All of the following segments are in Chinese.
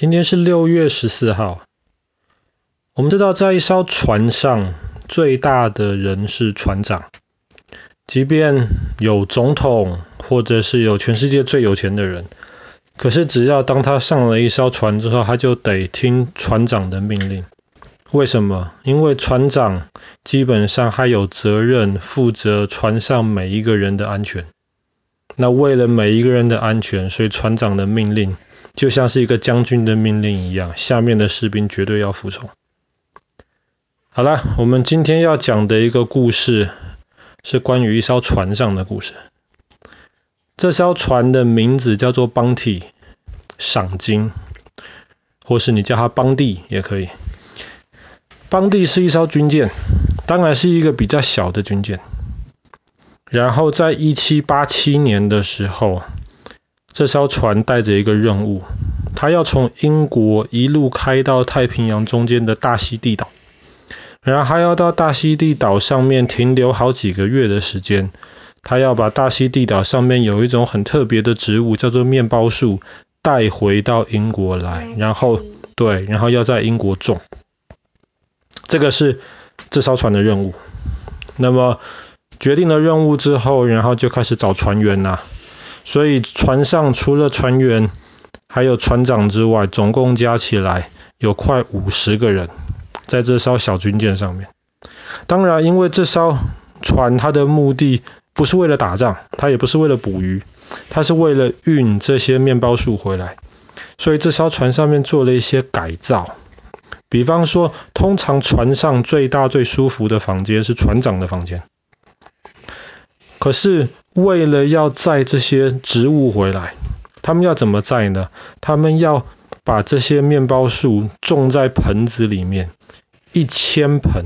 今天是六月十四号。我们知道，在一艘船上，最大的人是船长。即便有总统，或者是有全世界最有钱的人，可是只要当他上了一艘船之后，他就得听船长的命令。为什么？因为船长基本上还有责任负责船上每一个人的安全。那为了每一个人的安全，所以船长的命令。就像是一个将军的命令一样，下面的士兵绝对要服从。好了，我们今天要讲的一个故事是关于一艘船上的故事。这艘船的名字叫做 Bounty，赏金，或是你叫它邦蒂也可以。邦蒂是一艘军舰，当然是一个比较小的军舰。然后在一七八七年的时候。这艘船带着一个任务，它要从英国一路开到太平洋中间的大溪地岛，然后还要到大溪地岛上面停留好几个月的时间。他要把大溪地岛上面有一种很特别的植物，叫做面包树，带回到英国来，然后对，然后要在英国种。这个是这艘船的任务。那么决定了任务之后，然后就开始找船员呐。所以船上除了船员还有船长之外，总共加起来有快五十个人在这艘小军舰上面。当然，因为这艘船它的目的不是为了打仗，它也不是为了捕鱼，它是为了运这些面包树回来。所以这艘船上面做了一些改造，比方说，通常船上最大最舒服的房间是船长的房间。可是为了要载这些植物回来，他们要怎么载呢？他们要把这些面包树种在盆子里面，一千盆，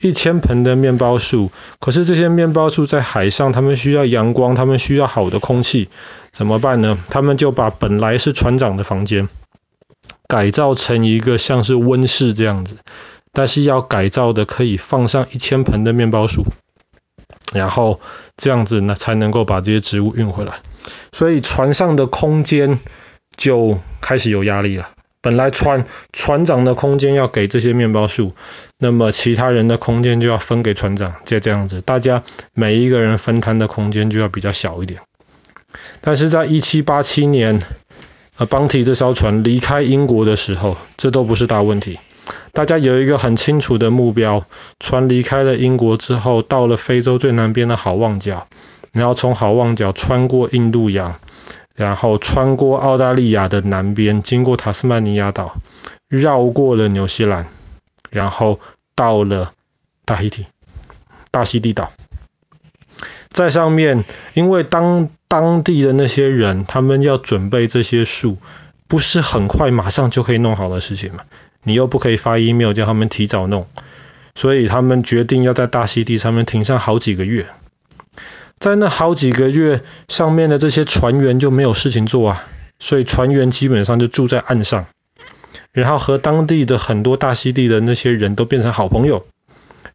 一千盆的面包树。可是这些面包树在海上，他们需要阳光，他们需要好的空气，怎么办呢？他们就把本来是船长的房间，改造成一个像是温室这样子，但是要改造的可以放上一千盆的面包树。然后这样子呢，才能够把这些植物运回来。所以船上的空间就开始有压力了。本来船船长的空间要给这些面包树，那么其他人的空间就要分给船长。就这样子，大家每一个人分摊的空间就要比较小一点。但是在一七八七年，呃，邦提这艘船离开英国的时候，这都不是大问题。大家有一个很清楚的目标，船离开了英国之后，到了非洲最南边的好望角，然后从好望角穿过印度洋，然后穿过澳大利亚的南边，经过塔斯曼尼亚岛，绕过了纽西兰，然后到了大溪地，大溪地岛。在上面，因为当当地的那些人，他们要准备这些树，不是很快马上就可以弄好的事情嘛。你又不可以发 email 叫他们提早弄，所以他们决定要在大溪地上面停上好几个月。在那好几个月上面的这些船员就没有事情做啊，所以船员基本上就住在岸上，然后和当地的很多大溪地的那些人都变成好朋友，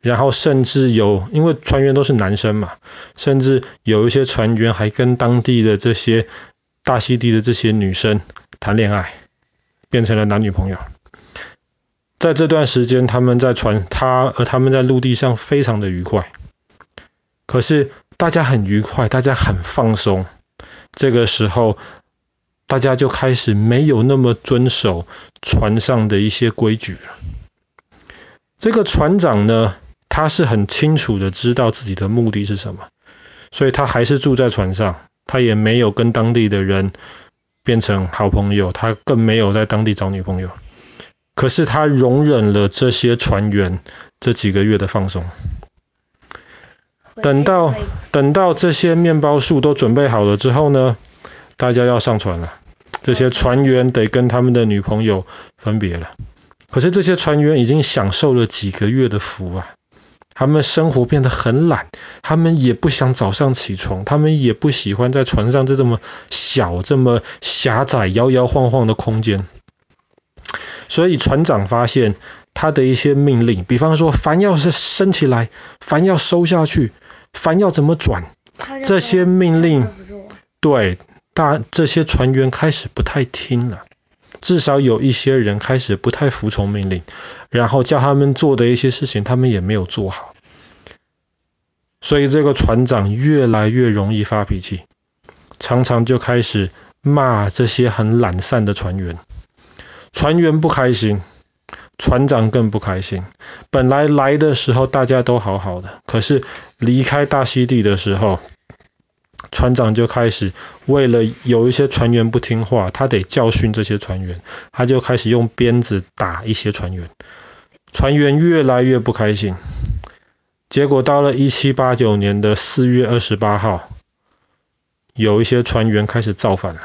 然后甚至有，因为船员都是男生嘛，甚至有一些船员还跟当地的这些大溪地的这些女生谈恋爱，变成了男女朋友。在这段时间，他们在船，他和他们在陆地上非常的愉快。可是大家很愉快，大家很放松。这个时候，大家就开始没有那么遵守船上的一些规矩了。这个船长呢，他是很清楚的知道自己的目的是什么，所以他还是住在船上，他也没有跟当地的人变成好朋友，他更没有在当地找女朋友。可是他容忍了这些船员这几个月的放松，等到等到这些面包树都准备好了之后呢，大家要上船了。这些船员得跟他们的女朋友分别了。可是这些船员已经享受了几个月的福啊，他们生活变得很懒，他们也不想早上起床，他们也不喜欢在船上这这么小、这么狭窄、摇摇晃晃的空间。所以船长发现他的一些命令，比方说帆要是升起来，帆要收下去，帆要怎么转，这些命令，对大这些船员开始不太听了。至少有一些人开始不太服从命令，然后叫他们做的一些事情，他们也没有做好。所以这个船长越来越容易发脾气，常常就开始骂这些很懒散的船员。船员不开心，船长更不开心。本来来的时候大家都好好的，可是离开大溪地的时候，船长就开始为了有一些船员不听话，他得教训这些船员，他就开始用鞭子打一些船员。船员越来越不开心。结果到了一七八九年的四月二十八号，有一些船员开始造反了。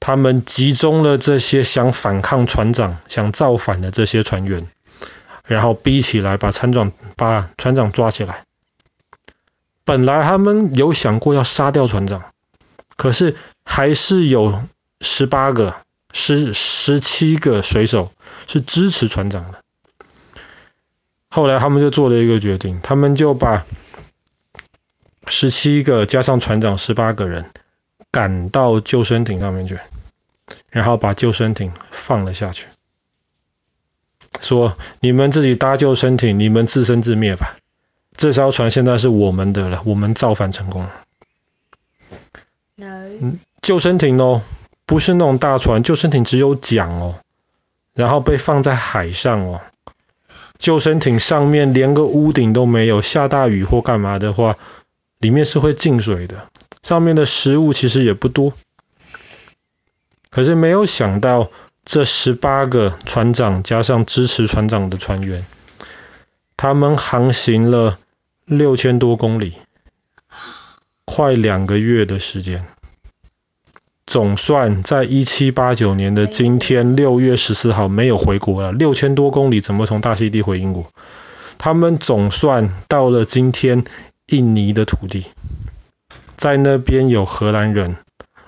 他们集中了这些想反抗船长、想造反的这些船员，然后逼起来，把船长把船长抓起来。本来他们有想过要杀掉船长，可是还是有十八个、十十七个水手是支持船长的。后来他们就做了一个决定，他们就把十七个加上船长十八个人赶到救生艇上面去，然后把救生艇放了下去，说：“你们自己搭救生艇，你们自生自灭吧。这艘船现在是我们的了，我们造反成功了。” No. 救生艇哦，不是那种大船，救生艇只有桨哦，然后被放在海上哦。救生艇上面连个屋顶都没有，下大雨或干嘛的话，里面是会进水的。上面的食物其实也不多，可是没有想到，这十八个船长加上支持船长的船员，他们航行了六千多公里，快两个月的时间。总算在一七八九年的今天，六月十四号没有回国了。六千多公里，怎么从大溪地回英国？他们总算到了今天印尼的土地，在那边有荷兰人，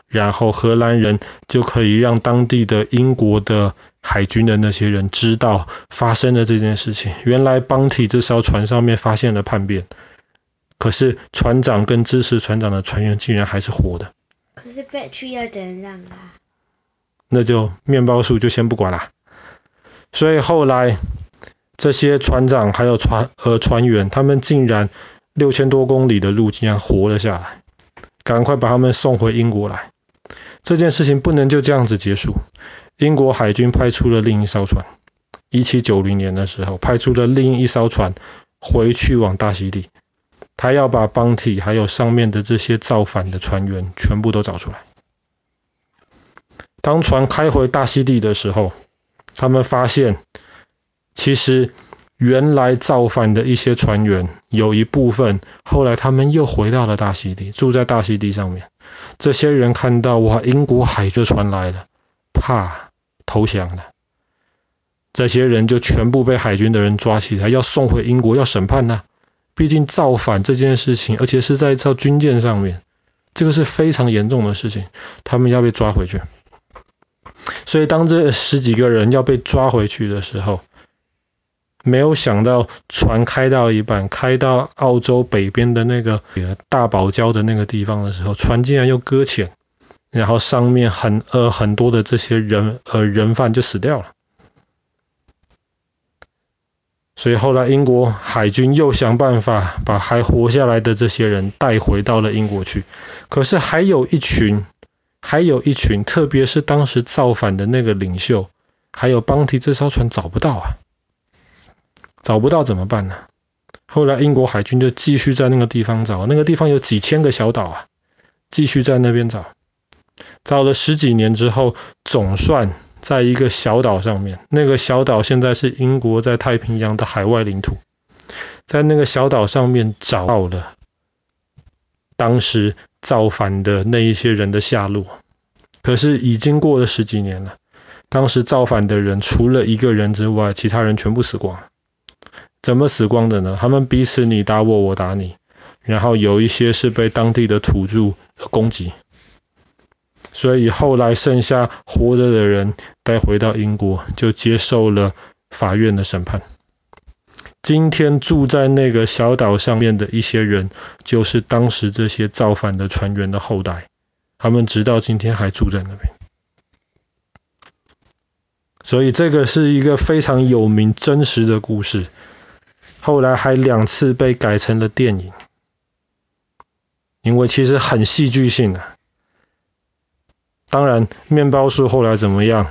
然后荷兰人就可以让当地的英国的海军的那些人知道发生了这件事情。原来邦体这艘船上面发现了叛变，可是船长跟支持船长的船员竟然还是活的。可是 battery 要等让啊，那就面包树就先不管啦。所以后来这些船长还有船呃船员，他们竟然六千多公里的路竟然活了下来，赶快把他们送回英国来。这件事情不能就这样子结束。英国海军派出了另一艘船，一七九零年的时候派出了另一艘船回去往大溪地。他要把邦体还有上面的这些造反的船员全部都找出来。当船开回大溪地的时候，他们发现，其实原来造反的一些船员有一部分，后来他们又回到了大溪地，住在大溪地上面。这些人看到哇，英国海军船来了，怕投降了。这些人就全部被海军的人抓起来，要送回英国，要审判呢。毕竟造反这件事情，而且是在一艘军舰上面，这个是非常严重的事情，他们要被抓回去。所以当这十几个人要被抓回去的时候，没有想到船开到一半，开到澳洲北边的那个大堡礁的那个地方的时候，船竟然又搁浅，然后上面很呃很多的这些人呃人犯就死掉了。所以后来英国海军又想办法把还活下来的这些人带回到了英国去。可是还有一群，还有一群，特别是当时造反的那个领袖，还有邦提这艘船找不到啊，找不到怎么办呢？后来英国海军就继续在那个地方找，那个地方有几千个小岛啊，继续在那边找，找了十几年之后，总算。在一个小岛上面，那个小岛现在是英国在太平洋的海外领土。在那个小岛上面找到了当时造反的那一些人的下落，可是已经过了十几年了。当时造反的人除了一个人之外，其他人全部死光。怎么死光的呢？他们彼此你打我，我打你，然后有一些是被当地的土著攻击。所以后来剩下活着的人带回到英国，就接受了法院的审判。今天住在那个小岛上面的一些人，就是当时这些造反的船员的后代，他们直到今天还住在那边。所以这个是一个非常有名、真实的故事。后来还两次被改成了电影，因为其实很戏剧性啊。当然，面包树后来怎么样？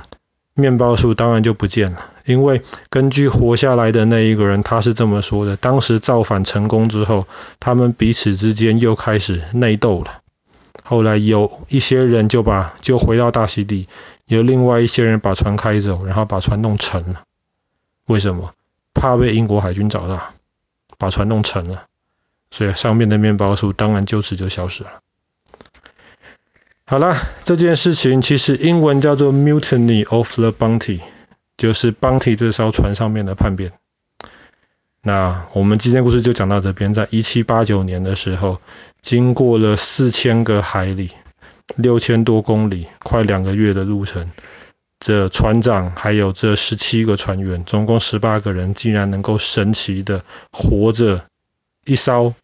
面包树当然就不见了，因为根据活下来的那一个人，他是这么说的：当时造反成功之后，他们彼此之间又开始内斗了。后来有一些人就把就回到大溪地，有另外一些人把船开走，然后把船弄沉了。为什么？怕被英国海军找到，把船弄沉了，所以上面的面包树当然就此就消失了。好了，这件事情其实英文叫做 Mutiny of the Bounty，就是 Bounty 这艘船上面的叛变。那我们今天故事就讲到这边，在一七八九年的时候，经过了四千个海里，六千多公里，快两个月的路程。这船长还有这十七个船员，总共十八个人，竟然能够神奇的活着，一艘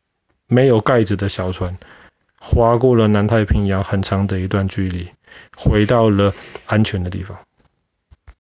没有盖子的小船，划过了南太平洋很长的一段距离，回到了安全的地方。